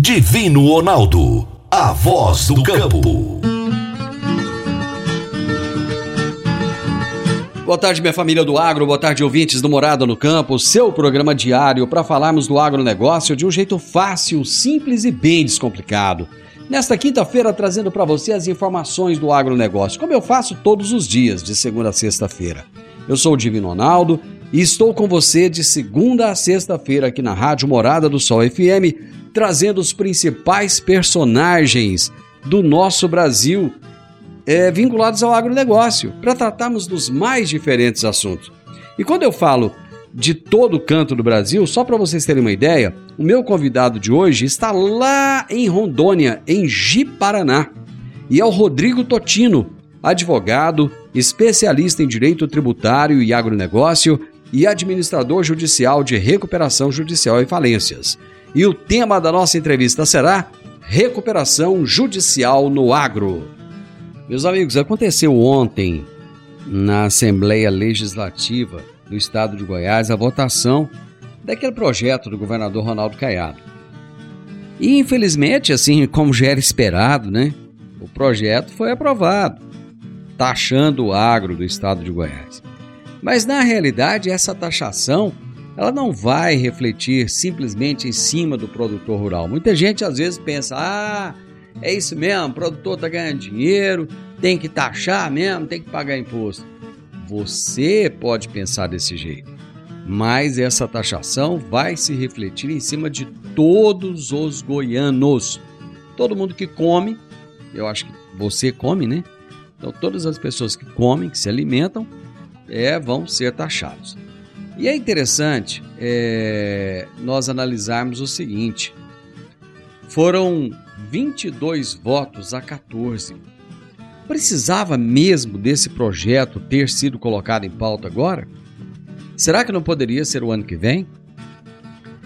Divino Ronaldo. A voz do campo. Boa tarde, minha família do agro, boa tarde, ouvintes do Morada no Campo, seu programa diário para falarmos do agronegócio de um jeito fácil, simples e bem descomplicado. Nesta quinta-feira, trazendo para você as informações do agronegócio, como eu faço todos os dias, de segunda a sexta-feira. Eu sou o Divino Ronaldo e estou com você de segunda a sexta-feira aqui na Rádio Morada do Sol FM, trazendo os principais personagens do nosso Brasil é, vinculados ao agronegócio, para tratarmos dos mais diferentes assuntos. E quando eu falo de todo canto do Brasil, só para vocês terem uma ideia, o meu convidado de hoje está lá em Rondônia, em Ji-Paraná, e é o Rodrigo Totino, advogado, especialista em direito tributário e agronegócio e administrador judicial de recuperação judicial e falências. E o tema da nossa entrevista será Recuperação Judicial no Agro. Meus amigos, aconteceu ontem na Assembleia Legislativa do Estado de Goiás a votação daquele projeto do governador Ronaldo Caiado. E infelizmente, assim como já era esperado, né? O projeto foi aprovado, taxando o agro do estado de Goiás. Mas na realidade, essa taxação ela não vai refletir simplesmente em cima do produtor rural. Muita gente às vezes pensa: ah, é isso mesmo, o produtor está ganhando dinheiro, tem que taxar mesmo, tem que pagar imposto. Você pode pensar desse jeito, mas essa taxação vai se refletir em cima de todos os goianos. Todo mundo que come, eu acho que você come, né? Então todas as pessoas que comem, que se alimentam, é, vão ser taxados. E é interessante é, nós analisarmos o seguinte: foram 22 votos a 14. Precisava mesmo desse projeto ter sido colocado em pauta agora? Será que não poderia ser o ano que vem?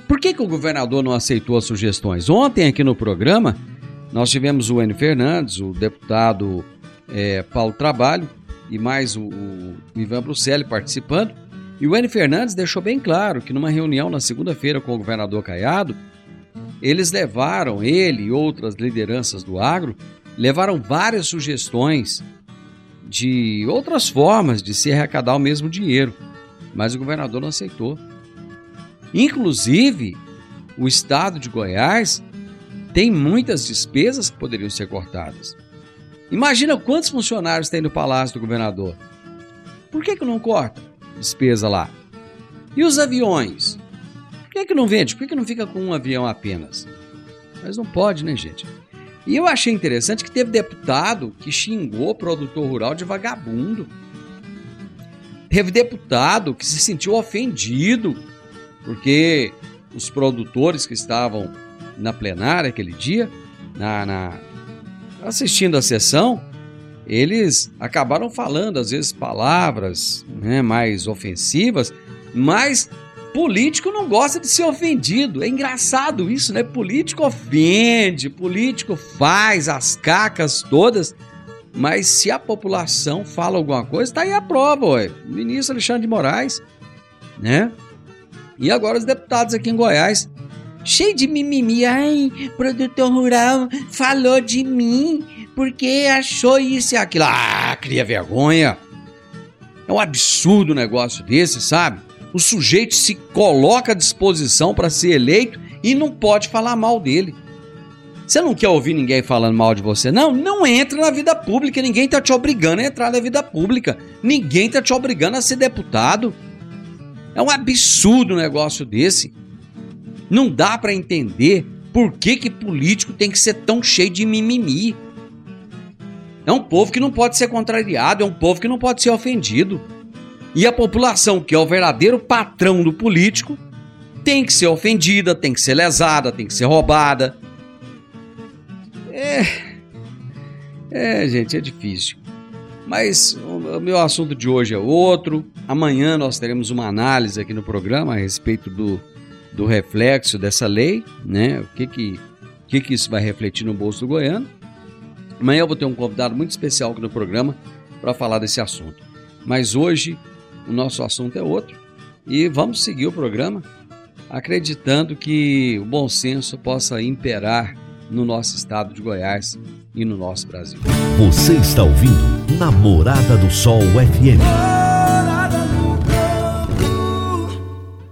Por que, que o governador não aceitou as sugestões? Ontem, aqui no programa, nós tivemos o N. Fernandes, o deputado é, Paulo Trabalho e mais o, o Ivan Bruxelli participando. E o N. Fernandes deixou bem claro que numa reunião na segunda-feira com o governador Caiado, eles levaram, ele e outras lideranças do agro, levaram várias sugestões de outras formas de se arrecadar o mesmo dinheiro, mas o governador não aceitou. Inclusive, o estado de Goiás tem muitas despesas que poderiam ser cortadas. Imagina quantos funcionários tem no palácio do governador. Por que, que não corta despesa lá? E os aviões? Por que, que não vende? Por que, que não fica com um avião apenas? Mas não pode, né, gente? E eu achei interessante que teve deputado que xingou o produtor rural de vagabundo. Teve deputado que se sentiu ofendido porque os produtores que estavam na plenária aquele dia, na, na assistindo a sessão, eles acabaram falando às vezes palavras né, mais ofensivas, mas Político não gosta de ser ofendido. É engraçado isso, né? Político ofende, político faz as cacas todas. Mas se a população fala alguma coisa, tá aí a prova, ué. O ministro Alexandre de Moraes, né? E agora os deputados aqui em Goiás, cheio de mimimi. Ai, produtor rural falou de mim porque achou isso e aquilo. Ah, cria vergonha. É um absurdo um negócio desse, sabe? o sujeito se coloca à disposição para ser eleito e não pode falar mal dele. Você não quer ouvir ninguém falando mal de você? Não, não entra na vida pública. Ninguém tá te obrigando a entrar na vida pública. Ninguém tá te obrigando a ser deputado. É um absurdo um negócio desse. Não dá para entender por que, que político tem que ser tão cheio de mimimi. É um povo que não pode ser contrariado, é um povo que não pode ser ofendido. E a população, que é o verdadeiro patrão do político, tem que ser ofendida, tem que ser lesada, tem que ser roubada. É. É, gente, é difícil. Mas o meu assunto de hoje é outro. Amanhã nós teremos uma análise aqui no programa a respeito do, do reflexo dessa lei, né? O que que, que que isso vai refletir no bolso do goiano. Amanhã eu vou ter um convidado muito especial aqui no programa para falar desse assunto. Mas hoje o nosso assunto é outro e vamos seguir o programa acreditando que o bom senso possa imperar no nosso estado de Goiás e no nosso Brasil. Você está ouvindo Namorada do Sol FM.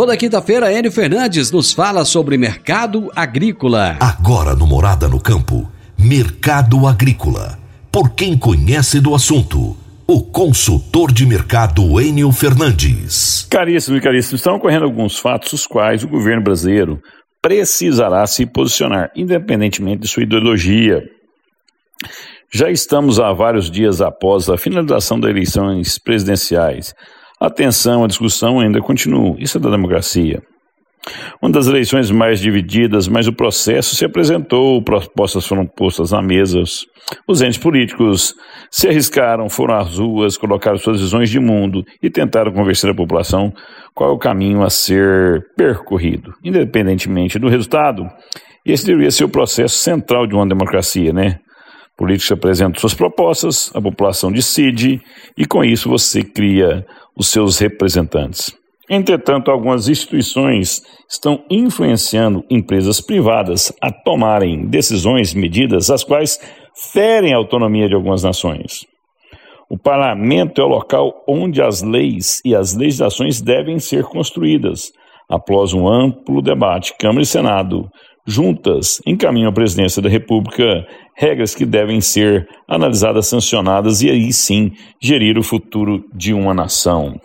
Toda quinta-feira, Enio Fernandes nos fala sobre mercado agrícola. Agora no Morada no Campo, Mercado Agrícola. Por quem conhece do assunto, o consultor de mercado Enio Fernandes. Caríssimo e caríssimo, estão ocorrendo alguns fatos os quais o governo brasileiro precisará se posicionar, independentemente de sua ideologia. Já estamos há vários dias após a finalização das eleições presidenciais. A tensão, a discussão ainda continua. Isso é da democracia. Uma das eleições mais divididas, mas o processo se apresentou, propostas foram postas na mesa, os entes políticos se arriscaram, foram às ruas, colocaram suas visões de mundo e tentaram convencer a população qual é o caminho a ser percorrido. Independentemente do resultado, esse deveria ser o processo central de uma democracia, né? Políticos apresentam suas propostas, a população decide e com isso você cria os seus representantes. Entretanto, algumas instituições estão influenciando empresas privadas a tomarem decisões, medidas, as quais ferem a autonomia de algumas nações. O parlamento é o local onde as leis e as legislações devem ser construídas. Após um amplo debate, Câmara e Senado, juntas, encaminham à presidência da República regras que devem ser analisadas, sancionadas e aí sim gerir o futuro de uma nação.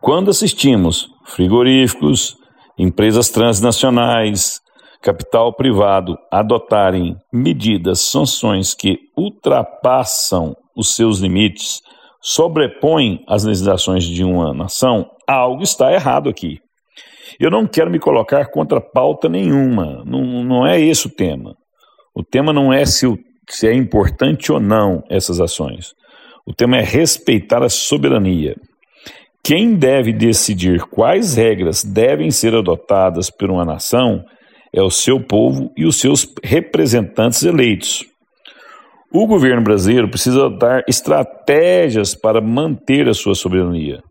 Quando assistimos frigoríficos, empresas transnacionais, capital privado adotarem medidas, sanções que ultrapassam os seus limites, sobrepõem as legislações de uma nação, algo está errado aqui. Eu não quero me colocar contra pauta nenhuma, não, não é esse o tema. O tema não é se, o, se é importante ou não essas ações. O tema é respeitar a soberania. Quem deve decidir quais regras devem ser adotadas por uma nação é o seu povo e os seus representantes eleitos. O governo brasileiro precisa adotar estratégias para manter a sua soberania,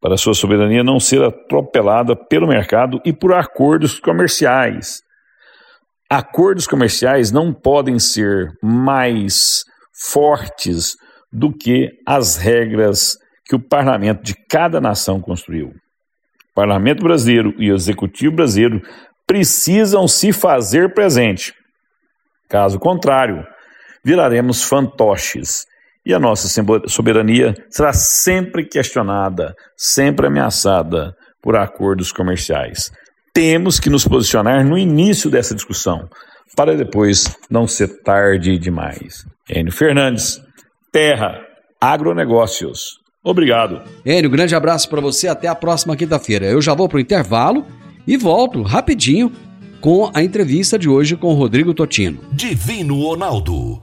para sua soberania não ser atropelada pelo mercado e por acordos comerciais. Acordos comerciais não podem ser mais fortes do que as regras que o parlamento de cada nação construiu. O parlamento brasileiro e o executivo brasileiro precisam se fazer presente. Caso contrário, viraremos fantoches e a nossa soberania será sempre questionada, sempre ameaçada por acordos comerciais. Temos que nos posicionar no início dessa discussão, para depois não ser tarde demais. Enio Fernandes, Terra, Agronegócios. Obrigado. Enio, grande abraço para você. Até a próxima quinta-feira. Eu já vou para o intervalo e volto rapidinho com a entrevista de hoje com o Rodrigo Totino. Divino Ronaldo,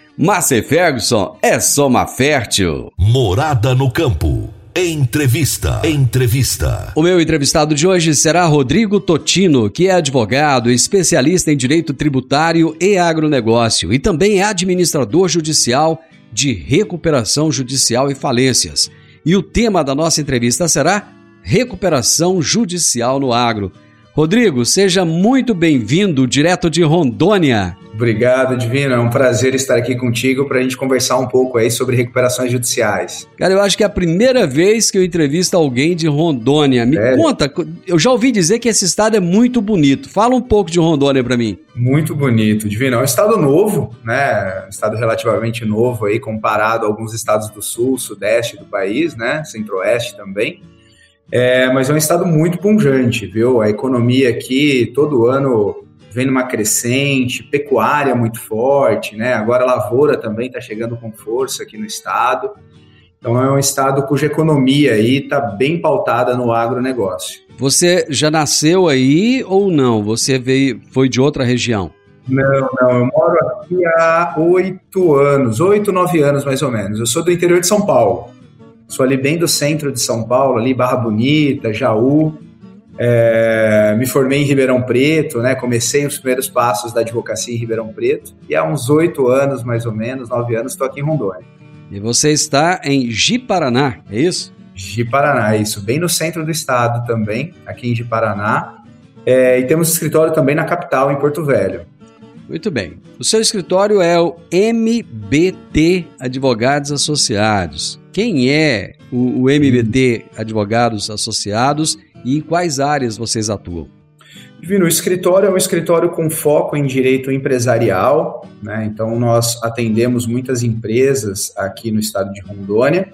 Márcia Ferguson é Soma Fértil. Morada no campo. Entrevista. Entrevista. O meu entrevistado de hoje será Rodrigo Totino, que é advogado, especialista em direito tributário e agronegócio e também é administrador judicial de recuperação judicial e falências. E o tema da nossa entrevista será Recuperação Judicial no Agro. Rodrigo, seja muito bem-vindo, direto de Rondônia. Obrigado, Divino. É um prazer estar aqui contigo para a gente conversar um pouco aí sobre recuperações judiciais. Cara, eu acho que é a primeira vez que eu entrevisto alguém de Rondônia. Me É. conta, eu já ouvi dizer que esse estado é muito bonito. Fala um pouco de Rondônia para mim. Muito bonito, Divino. É um estado novo, né? Um estado relativamente novo aí, comparado a alguns estados do sul, sudeste do país, né? Centro-oeste também. É, mas é um estado muito pungente, viu? A economia aqui todo ano vem numa crescente, pecuária muito forte, né? Agora a lavoura também está chegando com força aqui no estado. Então é um estado cuja economia aí está bem pautada no agronegócio. Você já nasceu aí ou não? Você veio, foi de outra região? Não, não, eu moro aqui há oito anos, oito, nove anos mais ou menos. Eu sou do interior de São Paulo. Sou ali bem do centro de São Paulo, ali Barra Bonita, Jaú. É, me formei em Ribeirão Preto, né? Comecei os primeiros passos da advocacia em Ribeirão Preto. E há uns oito anos, mais ou menos, nove anos, estou aqui em Rondônia. E você está em Ji-Paraná, é isso? Ji-Paraná, isso, bem no centro do estado também, aqui em Ji-Paraná. É, e temos escritório também na capital, em Porto Velho. Muito bem. O seu escritório é o MBT Advogados Associados. Quem é o, o MBT Advogados Associados e em quais áreas vocês atuam? Divino, o escritório é um escritório com foco em direito empresarial, né? Então nós atendemos muitas empresas aqui no estado de Rondônia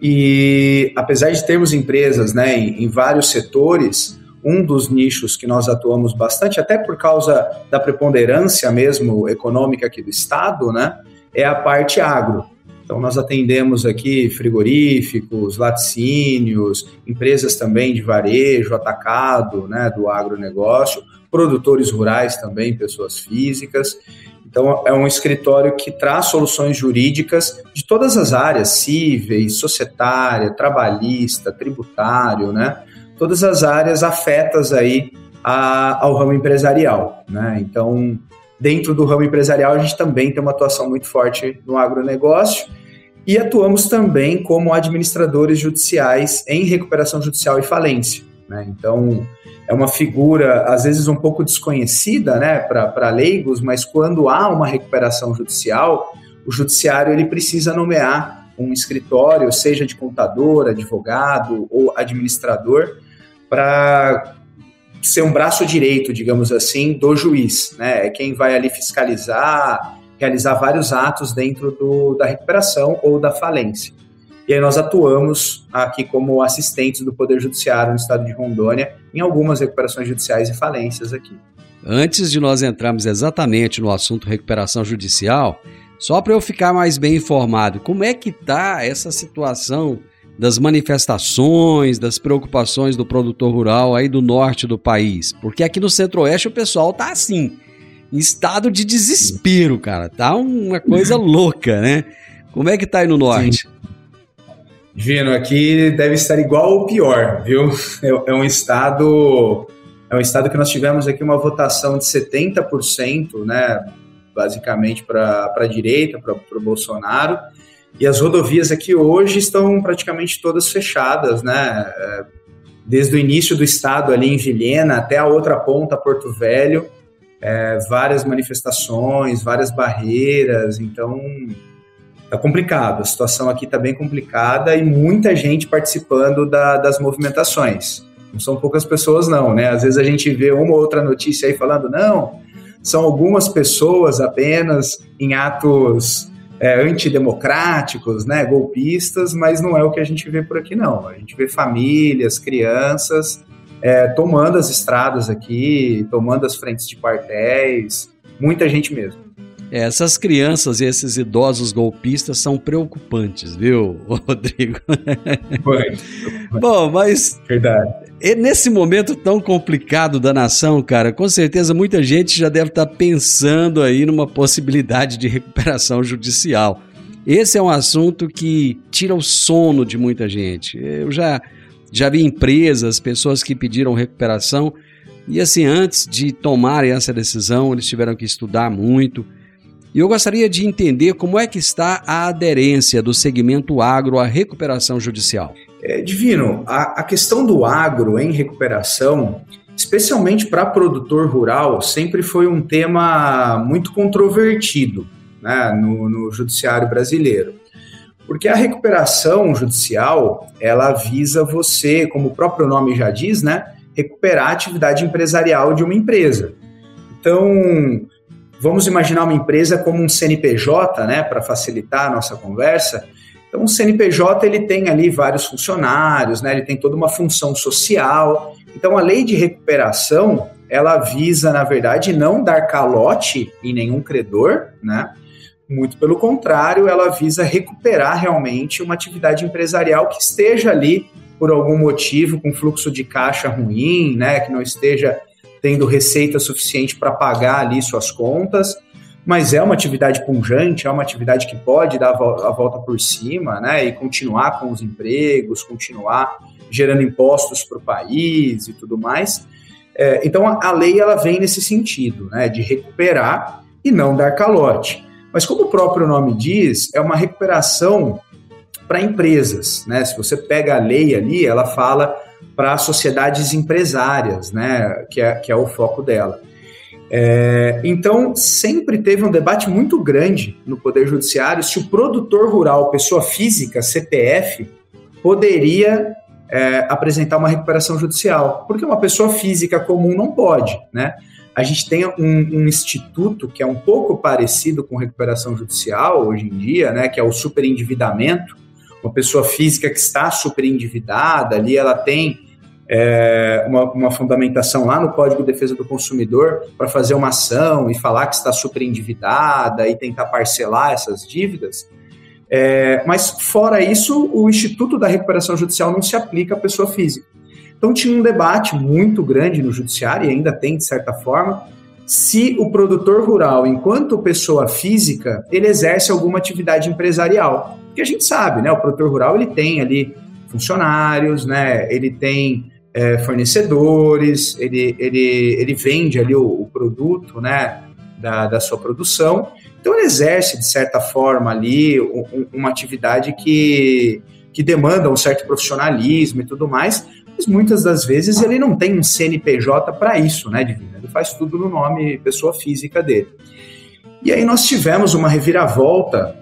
e apesar de termos empresas, né, em, vários setores, um dos nichos que nós atuamos bastante, até por causa da preponderância mesmo econômica aqui do estado, né, é a parte agro. Então, nós atendemos aqui frigoríficos, laticínios, empresas também de varejo, atacado, né, do agronegócio, produtores rurais também, pessoas físicas. Então, é um escritório que traz soluções jurídicas de todas as áreas, cíveis, societária, trabalhista, tributário, né? Todas as áreas afetas aí a, ao ramo empresarial, né? Então, dentro do ramo empresarial, a gente também tem uma atuação muito forte no agronegócio e atuamos também como administradores judiciais em recuperação judicial e falência. Né? Então, é uma figura, às vezes, um pouco desconhecida né, para leigos, mas quando há uma recuperação judicial, o judiciário ele precisa nomear um escritório, seja de contador, advogado ou administrador, para ser um braço direito, digamos assim, do juiz, né? É quem vai ali fiscalizar, realizar vários atos dentro do, da recuperação ou da falência. E aí nós atuamos aqui como assistentes do Poder Judiciário no estado de Rondônia em algumas recuperações judiciais e falências aqui. Antes de nós entrarmos exatamente no assunto recuperação judicial, só para eu ficar mais bem informado, como é que está essa situação das manifestações, das preocupações do produtor rural aí do norte do país? Porque aqui no centro-oeste o pessoal tá assim, em estado de desespero, cara. Tá uma coisa louca, né? Como é que tá aí no norte? Vino, aqui deve estar igual ou pior, viu? É, é um estado é um estado que nós tivemos aqui uma votação de 70%, né, basicamente para a direita, para o Bolsonaro, e as rodovias aqui hoje estão praticamente todas fechadas, né? É, Desde o início do estado ali em Vilhena até a outra ponta, Porto Velho, é, várias manifestações, várias barreiras, então Tá complicado, a situação aqui está bem complicada e muita gente participando da, das movimentações. Não são poucas pessoas, não, né? Às vezes a gente vê uma ou outra notícia aí falando, não, são algumas pessoas apenas em atos é, antidemocráticos, né, golpistas, mas não é o que a gente vê por aqui, não. A gente vê famílias, crianças é, tomando as estradas aqui, tomando as frentes de quartéis, muita gente mesmo. É, essas crianças e esses idosos golpistas são preocupantes, viu, Rodrigo? Bom, mas. Verdade. Nesse momento tão complicado da nação, cara, com certeza muita gente já deve estar pensando aí numa possibilidade de recuperação judicial. Esse é um assunto que tira o sono de muita gente. Eu já, já vi empresas, pessoas que pediram recuperação, e assim, antes de tomarem essa decisão, eles tiveram que estudar muito e eu gostaria de entender como é que está a aderência do segmento agro à recuperação judicial. É, Divino, a, a questão do agro em recuperação, especialmente para produtor rural, sempre foi um tema muito controvertido né, no, no judiciário brasileiro. Porque a recuperação judicial, ela visa você, como o próprio nome já diz, né, recuperar a atividade empresarial de uma empresa. Então, Vamos imaginar uma empresa como um CNPJ, né, para facilitar a nossa conversa. Então, um CNPJ ele tem ali vários funcionários, né, ele tem toda uma função social. Então, a lei de recuperação ela visa, na verdade, não dar calote em nenhum credor, né? Muito pelo contrário, ela visa recuperar realmente uma atividade empresarial que esteja ali por algum motivo com fluxo de caixa ruim, né, que não esteja tendo receita suficiente para pagar ali suas contas, mas é uma atividade punjante, é uma atividade que pode dar a volta por cima, né, e continuar com os empregos, continuar gerando impostos para o país e tudo mais. É, então a, a, lei ela vem nesse sentido, né, de recuperar e não dar calote. Mas como o próprio nome diz, é uma recuperação para empresas, né? Se você pega a lei ali, ela fala para sociedades empresárias, né, que é, que é o foco dela. É, então, sempre teve um debate muito grande no Poder Judiciário se o produtor rural, pessoa física, CPF, poderia é, apresentar uma recuperação judicial, porque uma pessoa física comum não pode, né? A gente tem um, um, instituto que é um pouco parecido com recuperação judicial hoje em dia, né? Que é o superendividamento. Uma pessoa física que está superendividada ali, ela tem é, uma, uma, fundamentação lá no Código de Defesa do Consumidor para fazer uma ação e falar que está super endividada e tentar parcelar essas dívidas. É, mas, fora isso, o Instituto da Recuperação Judicial não se aplica à pessoa física. Então, tinha um debate muito grande no Judiciário, e ainda tem, de certa forma, se o produtor rural, enquanto pessoa física, ele exerce alguma atividade empresarial. Porque a gente sabe, né? O produtor rural ele tem ali funcionários, né? Ele tem é, fornecedores, ele, ele, ele vende ali o, o produto né, da, da sua produção. Então ele exerce, de certa forma, ali um, uma atividade que, que demanda um certo profissionalismo e tudo mais, mas muitas das vezes ele não tem um CNPJ para isso, né, Divina? Ele faz tudo no nome pessoa física dele. E aí nós tivemos uma reviravolta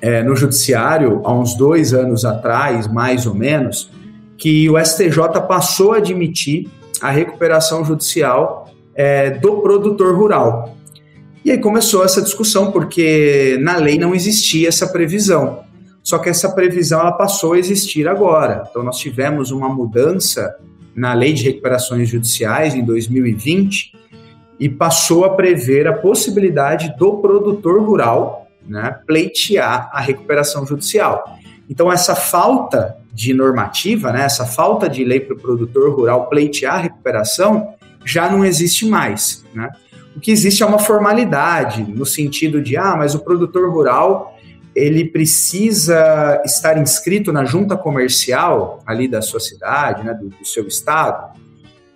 é, no judiciário há uns dois anos atrás, mais ou menos, que o STJ passou a admitir a recuperação judicial é, do produtor rural. E aí começou essa discussão, porque na lei não existia essa previsão. Só que essa previsão ela passou a existir agora. Então nós tivemos uma mudança na lei de recuperações judiciais em 2020 e passou a prever a possibilidade do produtor rural né, pleitear a recuperação judicial. Então essa falta de normativa, né, essa falta de lei para o produtor rural pleitear a recuperação, já não existe mais. Né? O que existe é uma formalidade, no sentido de, ah, mas o produtor rural ele precisa estar inscrito na junta comercial ali da sua cidade, né, do, do seu estado.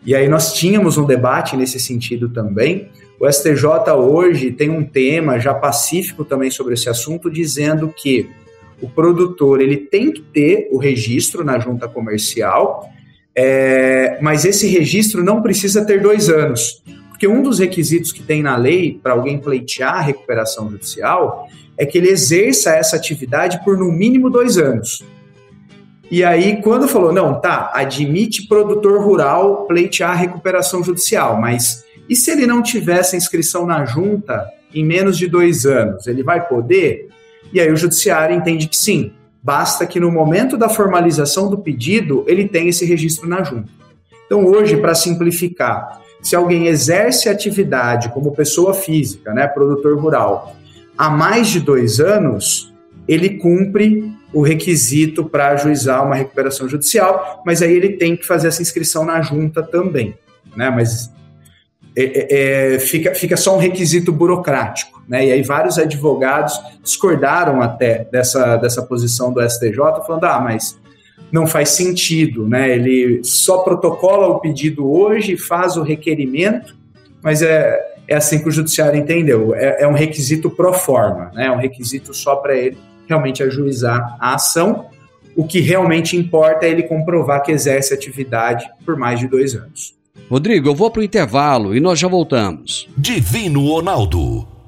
E aí nós tínhamos um debate nesse sentido também. O STJ hoje tem um tema já pacífico também sobre esse assunto, dizendo que o produtor ele tem que ter o registro na junta comercial, é, mas esse registro não precisa ter dois anos, porque um dos requisitos que tem na lei para alguém pleitear a recuperação judicial é que ele exerça essa atividade por no mínimo dois anos. E aí, quando falou, não, tá, admite produtor rural pleitear recuperação judicial, mas e se ele não tivesse inscrição na junta em menos de dois anos, ele vai poder? E aí o judiciário entende que sim, basta que no momento da formalização do pedido ele tenha esse registro na junta. Então, hoje, para simplificar, se alguém exerce atividade como pessoa física, né, produtor rural, há mais de dois anos, ele cumpre o requisito para ajuizar uma recuperação judicial, mas aí ele tem que fazer essa inscrição na junta também, né? Mas é, é, é, fica, fica só um requisito burocrático, né? E aí vários advogados discordaram até dessa, dessa posição do STJ, falando, ah, mas não faz sentido, né? Ele só protocola o pedido hoje, faz o requerimento, mas é, é assim que o judiciário entendeu. É, é um requisito pro forma, né? É um requisito só para ele realmente ajuizar a ação. O que realmente importa é ele comprovar que exerce atividade por mais de dois anos. Rodrigo, eu vou para o intervalo e nós já voltamos. Divino Ronaldo,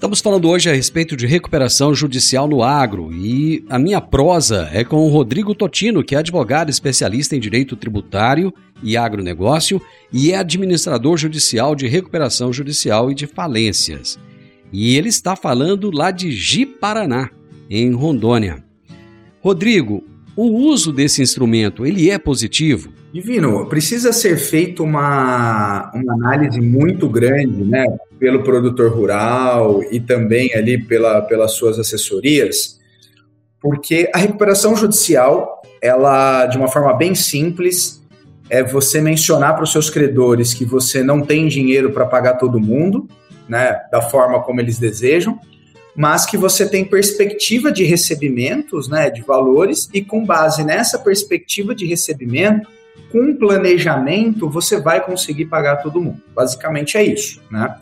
Estamos falando hoje a respeito de recuperação judicial no agro e a minha prosa é com o Rodrigo Totino, que é advogado especialista em direito tributário e agronegócio e é administrador judicial de recuperação judicial e de falências. E ele está falando lá de Ji-Paraná, em Rondônia. Rodrigo, o uso desse instrumento, ele é positivo? Divino, precisa ser feita uma, uma análise muito grande, né, pelo produtor rural e também ali pela, pelas suas assessorias, porque a recuperação judicial, ela, de uma forma bem simples, é você mencionar para os seus credores que você não tem dinheiro para pagar todo mundo, né, da forma como eles desejam, mas que você tem perspectiva de recebimentos, né, de valores, e com base nessa perspectiva de recebimento, com planejamento, você vai conseguir pagar todo mundo. Basicamente é isso, né?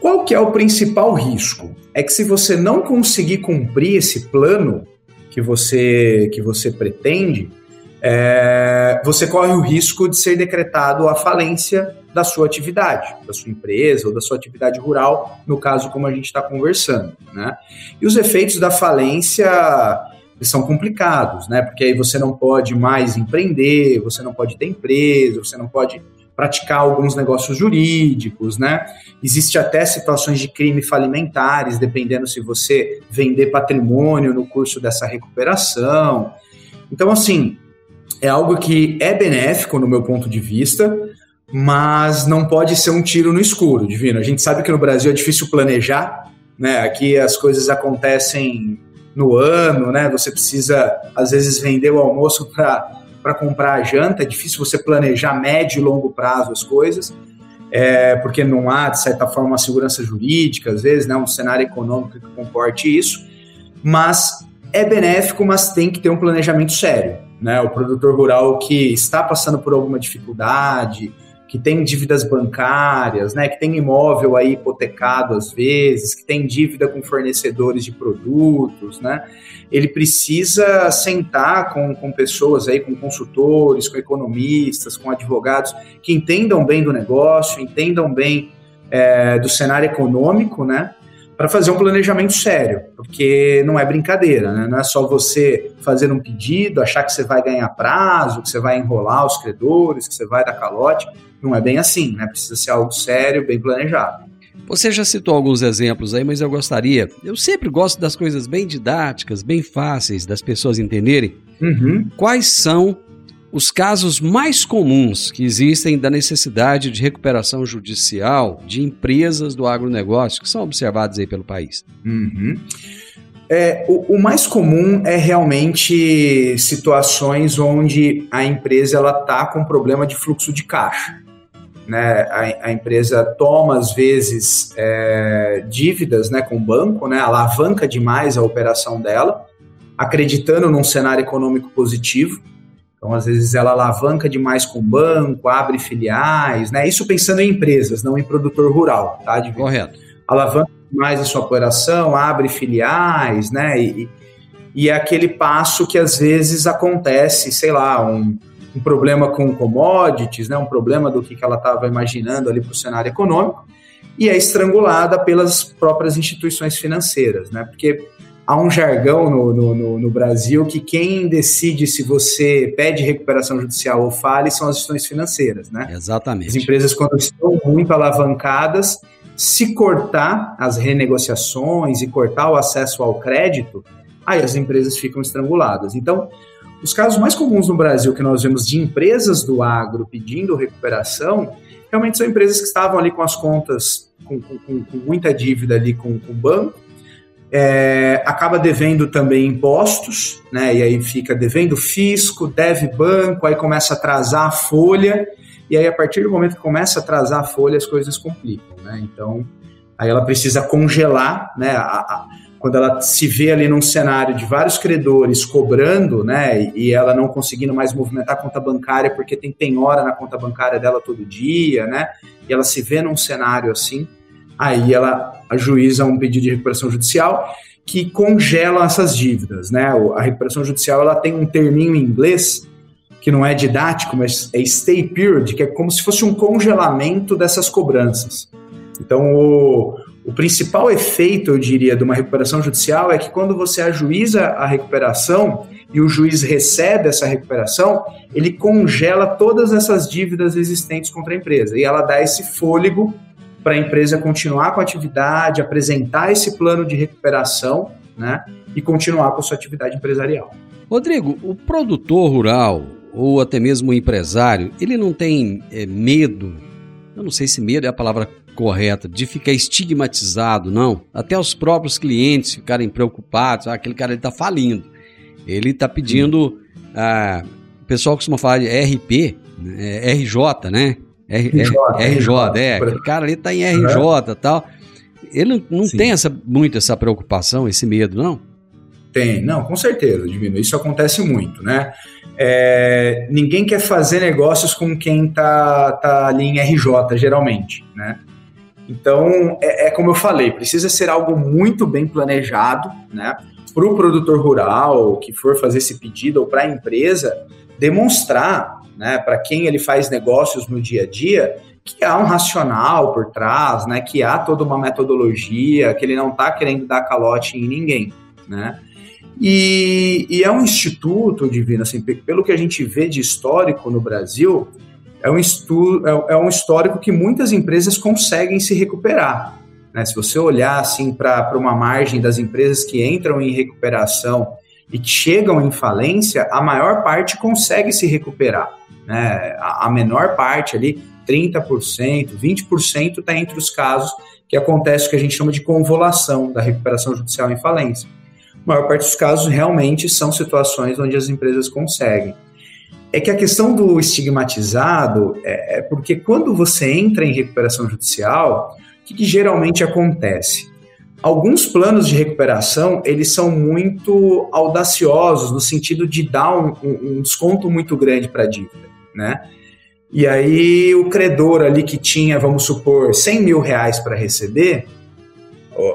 Qual que é o principal risco? É que se você não conseguir cumprir esse plano que você que você pretende, é, você corre o risco de ser decretado a falência da sua atividade, da sua empresa ou da sua atividade rural, no caso como a gente está conversando, né? E os efeitos da falência são complicados, né? Porque aí você não pode mais empreender, você não pode ter empresa, você não pode praticar alguns negócios jurídicos, né? Existe até situações de crime falimentares, dependendo se você vender patrimônio no curso dessa recuperação. Então, assim, é algo que é benéfico no meu ponto de vista, mas não pode ser um tiro no escuro, Divino. A gente sabe que no Brasil é difícil planejar, né? Aqui as coisas acontecem no ano, né? Você precisa, às vezes, vender o almoço para comprar a janta. É difícil você planejar médio e longo prazo as coisas, é, porque não há, de certa forma, uma segurança jurídica, às vezes, né? Um cenário econômico que comporte isso. Mas é benéfico, mas tem que ter um planejamento sério. Né? O produtor rural que está passando por alguma dificuldade, que tem dívidas bancárias, né, que tem imóvel aí hipotecado às vezes, que tem dívida com fornecedores de produtos, né, ele precisa sentar com, com pessoas aí, com consultores, com economistas, com advogados que entendam bem do negócio, entendam bem é, do cenário econômico, né, para fazer um planejamento sério, porque não é brincadeira, né? não é só você fazer um pedido, achar que você vai ganhar prazo, que você vai enrolar os credores, que você vai dar calote. Não é bem assim, né? Precisa ser algo sério, bem planejado. Você já citou alguns exemplos aí, mas eu gostaria. Eu sempre gosto das coisas bem didáticas, bem fáceis das pessoas entenderem. Uhum. Quais são os casos mais comuns que existem da necessidade de recuperação judicial de empresas do agronegócio que são observadas aí pelo país? Uhum. É, o, o, mais comum é realmente situações onde a empresa ela está com problema de fluxo de caixa. Né? A, a empresa toma, às vezes, é, dívidas né, com o banco, né, alavanca demais a operação dela, acreditando num cenário econômico positivo. Então, às vezes, ela alavanca demais com o banco, abre filiais, né? Isso pensando em empresas, não em produtor rural, tá? De Correto. Alavanca mais a sua operação, abre filiais, né? E, e é aquele passo que às vezes acontece, sei lá, um, um problema com commodities, né? Um problema do que, que ela estava imaginando ali para o cenário econômico e é estrangulada pelas próprias instituições financeiras, né? Porque há um jargão no, no, no, Brasil que quem decide se você pede recuperação judicial ou fale são as instituições financeiras, né? Exatamente. As empresas, quando estão muito alavancadas, se cortar as renegociações e cortar o acesso ao crédito, aí as empresas ficam estranguladas. Então, os casos mais comuns no Brasil que nós vemos de empresas do agro pedindo recuperação, realmente são empresas que estavam ali com as contas com, com, com muita dívida ali com, com o banco, é, acaba devendo também impostos, né? E aí fica devendo fisco, deve banco, aí começa a atrasar a folha, e aí a partir do momento que começa a atrasar a folha, as coisas complicam, né? Então, aí ela precisa congelar, né? A, a, quando ela se vê ali num cenário de vários credores cobrando, né? E ela não conseguindo mais movimentar a conta bancária porque tem penhora na conta bancária dela todo dia, né? E ela se vê num cenário assim, aí ela ajuiza um pedido de recuperação judicial que congela essas dívidas, né? A recuperação judicial ela tem um terminho em inglês que não é didático, mas é stay period, que é como se fosse um congelamento dessas cobranças. Então, o, o principal efeito, eu diria, de uma recuperação judicial é que quando você ajuiza a recuperação e o juiz recebe essa recuperação, ele congela todas essas dívidas existentes contra a empresa e ela dá esse fôlego para a empresa continuar com a atividade, apresentar esse plano de recuperação, né, e continuar com a sua atividade empresarial. Rodrigo, o produtor rural ou até mesmo o empresário, ele não tem é, medo, eu não sei se medo é a palavra correta, de ficar estigmatizado, não. Até os próprios clientes ficarem preocupados, ah, aquele cara está falindo. Ele está pedindo, ah, o pessoal costuma falar de RP, RJ, né? RJ, RJ, é, aquele cara ali está em RJ e tal. Ele não, não tem essa, muito essa preocupação, esse medo, não? Tem, não, com certeza, Divino. Isso acontece muito, né? É, ninguém quer fazer negócios com quem tá, tá ali em RJ, geralmente, né? Então, é, é como eu falei, precisa ser algo muito bem planejado, né? Para o produtor rural que for fazer esse pedido ou para a empresa demonstrar né, para quem ele faz negócios no dia a dia, que há um racional por trás, né, que há toda uma metodologia, que ele não está querendo dar calote em ninguém, né? E, e, é um instituto, Divino, assim, pelo que a gente vê de histórico no Brasil, é um, estu, é, é um histórico que muitas empresas conseguem se recuperar. Né? Se você olhar assim, para uma margem das empresas que entram em recuperação e chegam em falência, a maior parte consegue se recuperar né? A, menor parte ali, 30%, 20% está entre os casos que acontece o que a gente chama de convolução da recuperação judicial em falência. A maior parte dos casos realmente são situações onde as empresas conseguem. É que a questão do estigmatizado é, é porque quando você entra em recuperação judicial, o que, que geralmente acontece? Alguns planos de recuperação, eles são muito audaciosos no sentido de dar um, um desconto muito grande para a dívida né? E aí o credor ali que tinha, vamos supor, 100 mil reais para receber,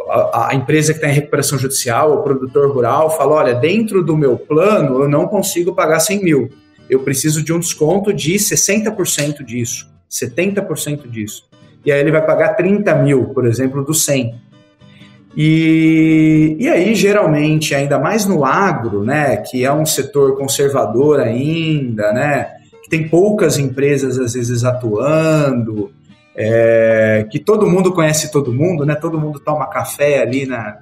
a, a, empresa que está em recuperação judicial, o produtor rural, fala, olha, dentro do meu plano eu não consigo pagar 100 mil, eu preciso de um desconto de 60% disso, 70% disso. E aí ele vai pagar 30 mil, por exemplo, do 100. E, e aí, geralmente, ainda mais no agro, né, que é um setor conservador ainda, né, que tem poucas empresas às vezes atuando, é, que todo mundo conhece todo mundo, né? Todo mundo toma café ali na,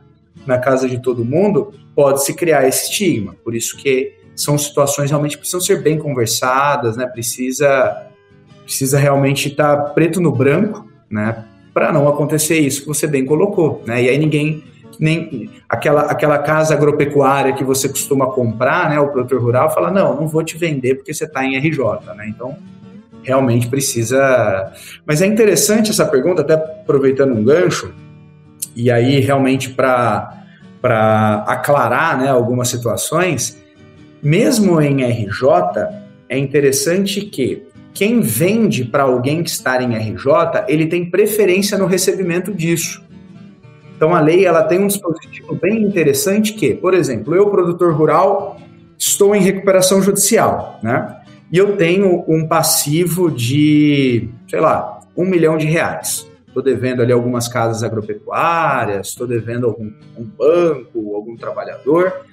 na casa de todo mundo, pode se criar esse estigma. Por isso que são situações realmente precisam ser bem conversadas, né? Precisa, precisa realmente estar preto no branco, né? Para não acontecer isso que você bem colocou, né? E aí ninguém nem aquela, aquela casa agropecuária que você costuma comprar, né? O produtor rural fala não, não vou te vender porque você está em RJ, né? Então realmente precisa. Mas é interessante essa pergunta, até aproveitando um gancho e aí realmente para para aclarar né, algumas situações, mesmo em RJ, é interessante que quem vende para alguém que está em RJ, ele tem preferência no recebimento disso. Então a lei ela tem um dispositivo bem interessante que, por exemplo, eu produtor rural estou em recuperação judicial, né? E eu tenho um passivo de, sei lá, um milhão de reais estou devendo ali algumas casas agropecuárias, estou devendo algum um banco, algum trabalhador.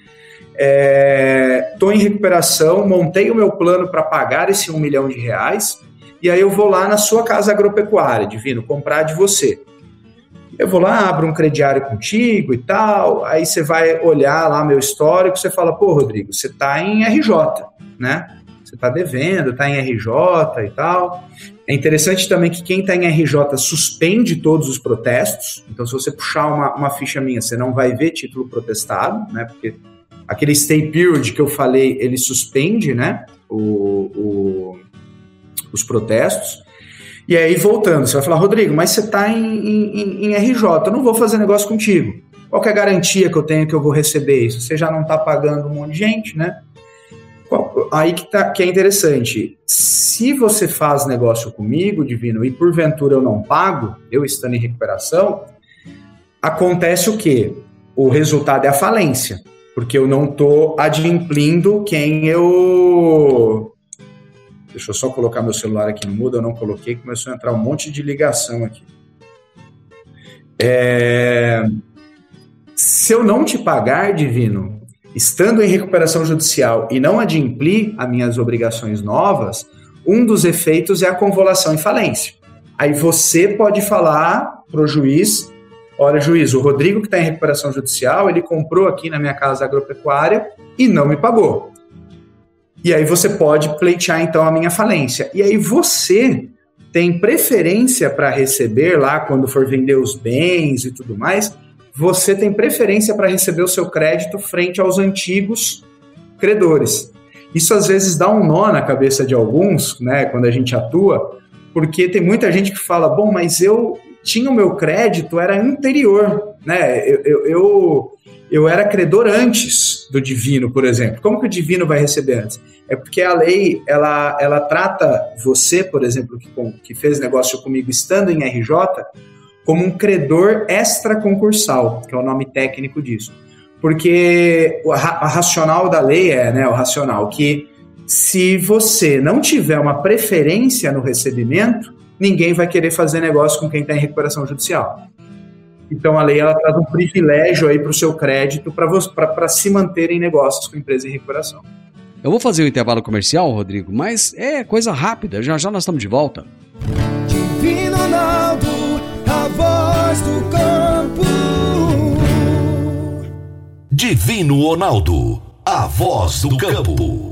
Estou é, em recuperação, montei o meu plano para pagar esse um milhão de reais, e aí eu vou lá na sua casa agropecuária, Divino, comprar de você. Eu vou lá, abro um crediário contigo e tal, aí você vai olhar lá meu histórico, você fala, pô, Rodrigo, você está em RJ, né? Você está devendo, está em RJ e tal. É interessante também que quem está em RJ suspende todos os protestos. Então, se você puxar uma, uma ficha minha, você não vai ver título protestado, né? Porque aquele stay period que eu falei, ele suspende, né? O, o, os protestos. E aí, voltando, você vai falar, Rodrigo, mas você está em, em, em, RJ, eu não vou fazer negócio contigo. Qual é a garantia que eu tenho que eu vou receber isso? Você já não está pagando um monte de gente, né? Aí que, tá, que é interessante. Se você faz negócio comigo, Divino, e porventura eu não pago, eu estando em recuperação, acontece o quê? O resultado é a falência, porque eu não estou adimplindo quem eu. Deixa eu só colocar meu celular aqui no mudo, eu não coloquei, começou a entrar um monte de ligação aqui. É... Se eu não te pagar, Divino, estando em recuperação judicial e não adimplir as minhas obrigações novas, um dos efeitos é a convolução em falência. Aí você pode falar para o juiz: olha, juiz, o Rodrigo que está em recuperação judicial, ele comprou aqui na minha casa agropecuária e não me pagou. E aí você pode pleitear então a minha falência. E aí você tem preferência para receber lá quando for vender os bens e tudo mais, você tem preferência para receber o seu crédito frente aos antigos credores. Isso às vezes dá um nó na cabeça de alguns, né, quando a gente atua, porque tem muita gente que fala: bom, mas eu tinha o meu crédito, era anterior, né? Eu, eu, eu, eu era credor antes do divino, por exemplo. Como que o divino vai receber antes? É porque a lei ela, ela trata você, por exemplo, que, que fez negócio comigo estando em RJ, como um credor extraconcursal, que é o nome técnico disso. Porque a racional da lei é, né, o racional que se você não tiver uma preferência no recebimento, ninguém vai querer fazer negócio com quem está em recuperação judicial. Então a lei ela traz um privilégio aí para o seu crédito para se manter em negócios com empresa em recuperação. Eu vou fazer o um intervalo comercial, Rodrigo, mas é coisa rápida, já já nós estamos de volta. Divino Ronaldo voz do campo. Divino Ronaldo, a voz do campo.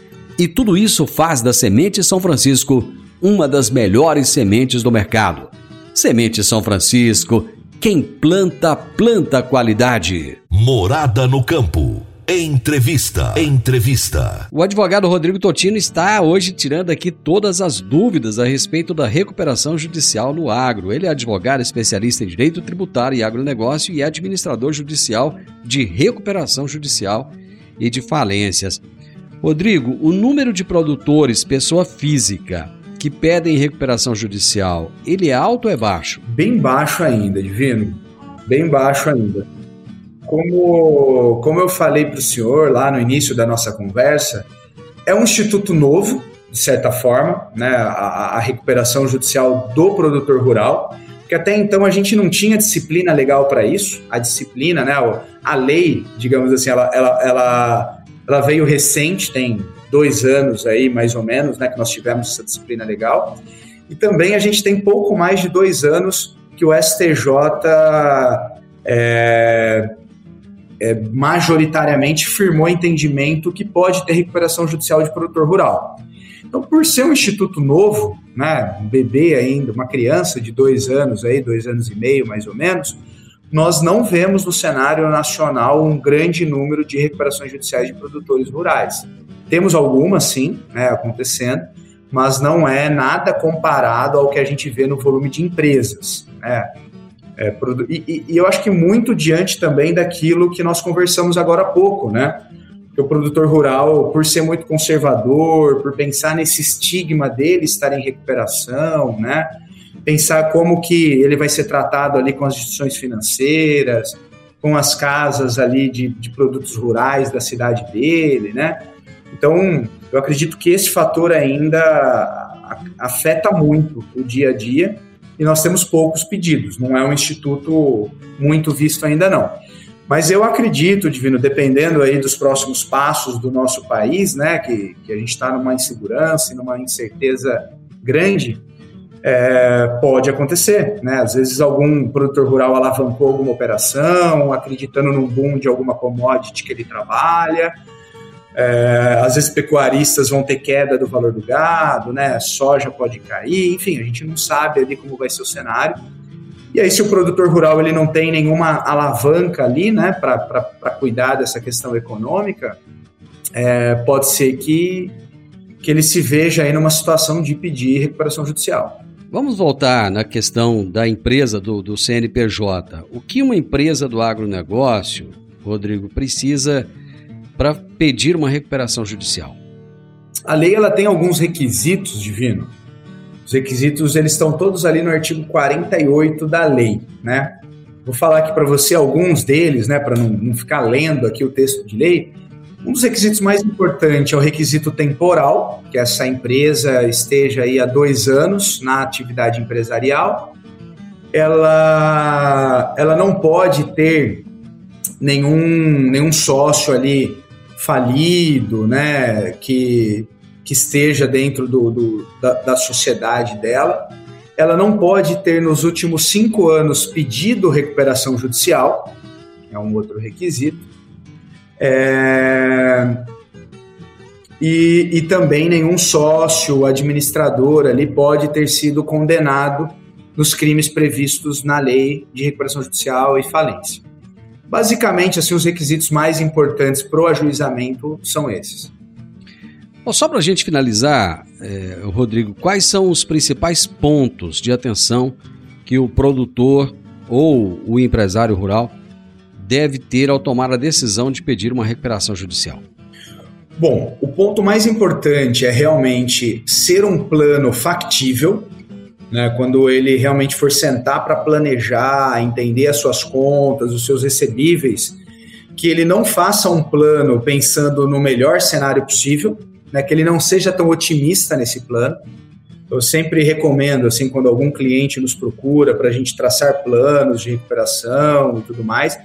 E tudo isso faz da Semente São Francisco uma das melhores sementes do mercado. Semente São Francisco, quem planta, planta qualidade. Morada no campo. Entrevista. Entrevista. O advogado Rodrigo Totino está hoje tirando aqui todas as dúvidas a respeito da recuperação judicial no agro. Ele é advogado especialista em direito tributário e agronegócio e é administrador judicial de recuperação judicial e de falências. Rodrigo, o número de produtores, pessoa física, que pedem recuperação judicial, ele é alto ou é baixo? Bem baixo ainda, Divino. Bem baixo ainda. Como, como eu falei para o senhor lá no início da nossa conversa, é um instituto novo, de certa forma, né, a, a recuperação judicial do produtor rural, que até então a gente não tinha disciplina legal para isso. A disciplina, né, a lei, digamos assim, ela, ela, ela, ela veio recente, tem dois anos aí, mais ou menos, né, que nós tivemos essa disciplina legal. E também a gente tem pouco mais de dois anos que o STJ é, é, majoritariamente firmou entendimento que pode ter recuperação judicial de produtor rural. Então, por ser um instituto novo, né, um bebê ainda, uma criança de dois anos, aí, dois anos e meio mais ou menos, nós não vemos no cenário nacional um grande número de recuperações judiciais de produtores rurais. Temos algumas, sim, né, acontecendo, mas não é nada comparado ao que a gente vê no volume de empresas. Né? É, e, e, eu acho que muito diante também daquilo que nós conversamos agora há pouco, né? que o produtor rural, por ser muito conservador, por pensar nesse estigma dele estar em recuperação, né? Pensar como que ele vai ser tratado ali com as instituições financeiras, com as casas ali de, de produtos rurais da cidade dele, né? Então, eu acredito que esse fator ainda afeta muito o dia a dia e nós temos poucos pedidos. Não é um instituto muito visto ainda não. Mas eu acredito, Divino, dependendo aí dos próximos passos do nosso país, né, que, que a gente está numa insegurança numa incerteza grande, é, pode acontecer, né? Às vezes algum produtor rural alavancou alguma operação, acreditando num boom de alguma commodity que ele trabalha. É, às vezes pecuaristas vão ter queda do valor do gado, né? Soja pode cair, enfim, a gente não sabe ali como vai ser o cenário. E aí, se o produtor rural ele não tem nenhuma alavanca ali, né, para cuidar dessa questão econômica, é, pode ser que, que ele se veja aí numa situação de pedir recuperação judicial. Vamos voltar na questão da empresa do, do CNPJ. O que uma empresa do agronegócio, Rodrigo, precisa para pedir uma recuperação judicial? A lei ela tem alguns requisitos, Divino, os requisitos eles estão todos ali no artigo 48 da lei, né? Vou falar aqui para você alguns deles, né, para não, não ficar lendo aqui o texto de lei. Um dos requisitos mais importantes é o requisito temporal, que essa empresa esteja aí há dois anos na atividade empresarial. Ela, ela não pode ter nenhum, nenhum sócio ali falido, né, que que esteja dentro do, do da, da, sociedade dela. Ela não pode ter, nos últimos cinco anos, pedido recuperação judicial, é um outro requisito. É... E, e também nenhum sócio, administrador ali pode ter sido condenado nos crimes previstos na lei de recuperação judicial e falência. Basicamente, assim, os requisitos mais importantes para o ajuizamento são esses. Bom, só para a gente finalizar, é, Rodrigo, quais são os principais pontos de atenção que o produtor ou o empresário rural deve ter ao tomar a decisão de pedir uma recuperação judicial? Bom, o ponto mais importante é realmente ser um plano factível, né, quando ele realmente for sentar para planejar, entender as suas contas, os seus recebíveis, que ele não faça um plano pensando no melhor cenário possível, né, que ele não seja tão otimista nesse plano. Eu sempre recomendo, assim, quando algum cliente nos procura para a gente traçar planos de recuperação e tudo mais,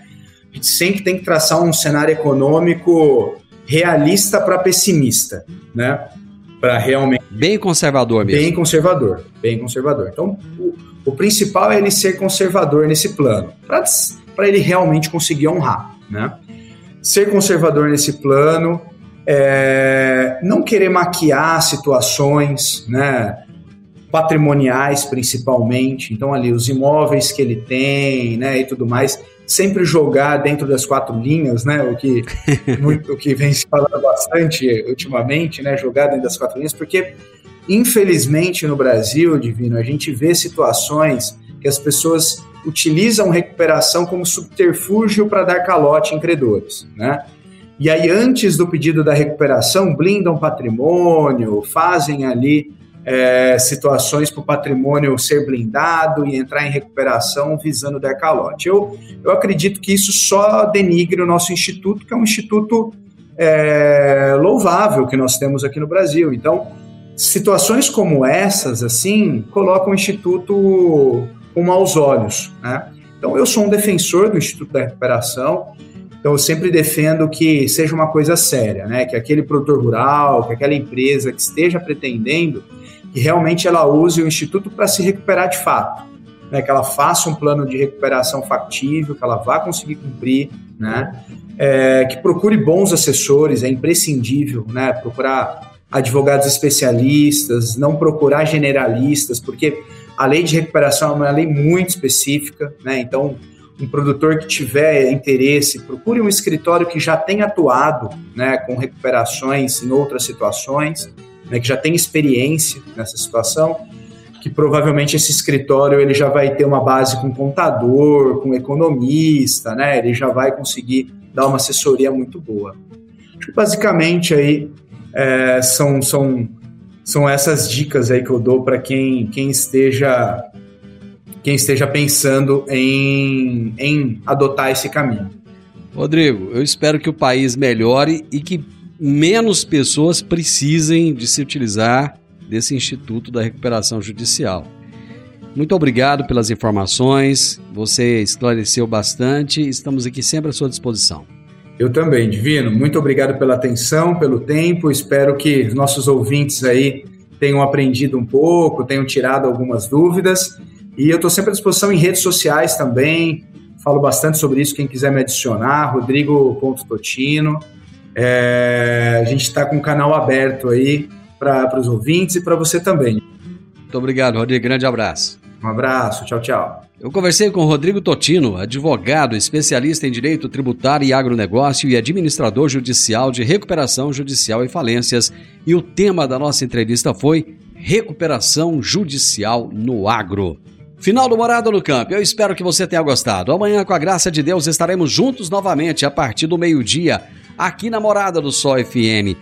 a gente sempre tem que traçar um cenário econômico realista para pessimista, né? Para realmente. Bem conservador mesmo. Bem conservador, bem conservador. Então, o, o principal é ele ser conservador nesse plano, para ele realmente conseguir honrar, né? Ser conservador nesse plano, é, não querer maquiar situações, né? patrimoniais principalmente, então ali os imóveis que ele tem, né, e tudo mais, sempre jogar dentro das quatro linhas, né, o que muito, o que vem se falando bastante ultimamente, né, jogar dentro das quatro linhas, porque infelizmente no Brasil, divino, a gente vê situações que as pessoas utilizam recuperação como subterfúgio para dar calote em credores, né? E aí, antes do pedido da recuperação, blindam patrimônio, fazem ali é, situações para o patrimônio ser blindado e entrar em recuperação visando dar calote. Eu, eu acredito que isso só denigre o nosso instituto, que é um instituto é, louvável que nós temos aqui no Brasil. Então, situações como essas, assim, colocam o Instituto com maus olhos, né? Então, eu sou um defensor do Instituto da Recuperação, então eu sempre defendo que seja uma coisa séria, né? Que aquele produtor rural, que aquela empresa que esteja pretendendo, que realmente ela use o Instituto para se recuperar de fato, né? Que ela faça um plano de recuperação factível, que ela vá conseguir cumprir, né? É, que procure bons assessores, é imprescindível, né? Procurar advogados especialistas, não procurar generalistas, porque a lei de recuperação é uma lei muito específica, né? Então, um produtor que tiver interesse, procure um escritório que já tenha atuado, né, com recuperações em outras situações, né, que já tem experiência nessa situação, que provavelmente esse escritório ele já vai ter uma base com contador, com economista, né? Ele já vai conseguir dar uma assessoria muito boa. Basicamente aí é, são, são, são essas dicas aí que eu dou para quem, quem esteja quem esteja pensando em, em adotar esse caminho. Rodrigo, eu espero que o país melhore e que menos pessoas precisem de se utilizar desse Instituto da Recuperação Judicial. Muito obrigado pelas informações, você esclareceu bastante, estamos aqui sempre à sua disposição. Eu também, Divino. Muito obrigado pela atenção, pelo tempo. Espero que os nossos ouvintes aí tenham aprendido um pouco, tenham tirado algumas dúvidas. E eu estou sempre à disposição em redes sociais também. Falo bastante sobre isso. Quem quiser me adicionar, Rodrigo.totino. É, a gente está com o canal aberto aí para os ouvintes e para você também. Muito obrigado, Rodrigo. Grande abraço. Um abraço. Tchau, tchau. Eu conversei com Rodrigo Totino, advogado, especialista em direito tributário e agronegócio e administrador judicial de recuperação judicial e falências. E o tema da nossa entrevista foi Recuperação Judicial no Agro. Final do Morada no Campo. Eu espero que você tenha gostado. Amanhã, com a graça de Deus, estaremos juntos novamente a partir do meio-dia, aqui na Morada do Sol FM.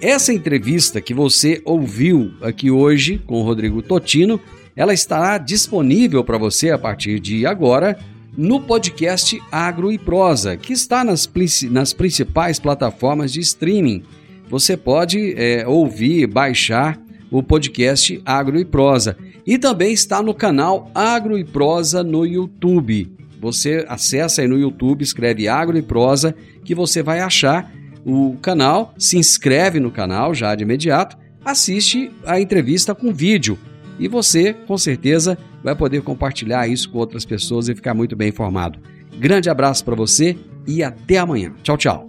Essa entrevista que você ouviu aqui hoje com o Rodrigo Totino, ela estará disponível para você a partir de agora no podcast Agro e Prosa, que está nas, nas principais plataformas de streaming. Você pode é, ouvir, baixar o podcast Agro e Prosa. E também está no canal Agro e Prosa no YouTube. Você acessa aí no YouTube, escreve Agro e Prosa, que você vai achar o canal, se inscreve no canal já de imediato, assiste a entrevista com vídeo. E você, com certeza, vai poder compartilhar isso com outras pessoas e ficar muito bem informado. Grande abraço para você e até amanhã. Tchau, tchau.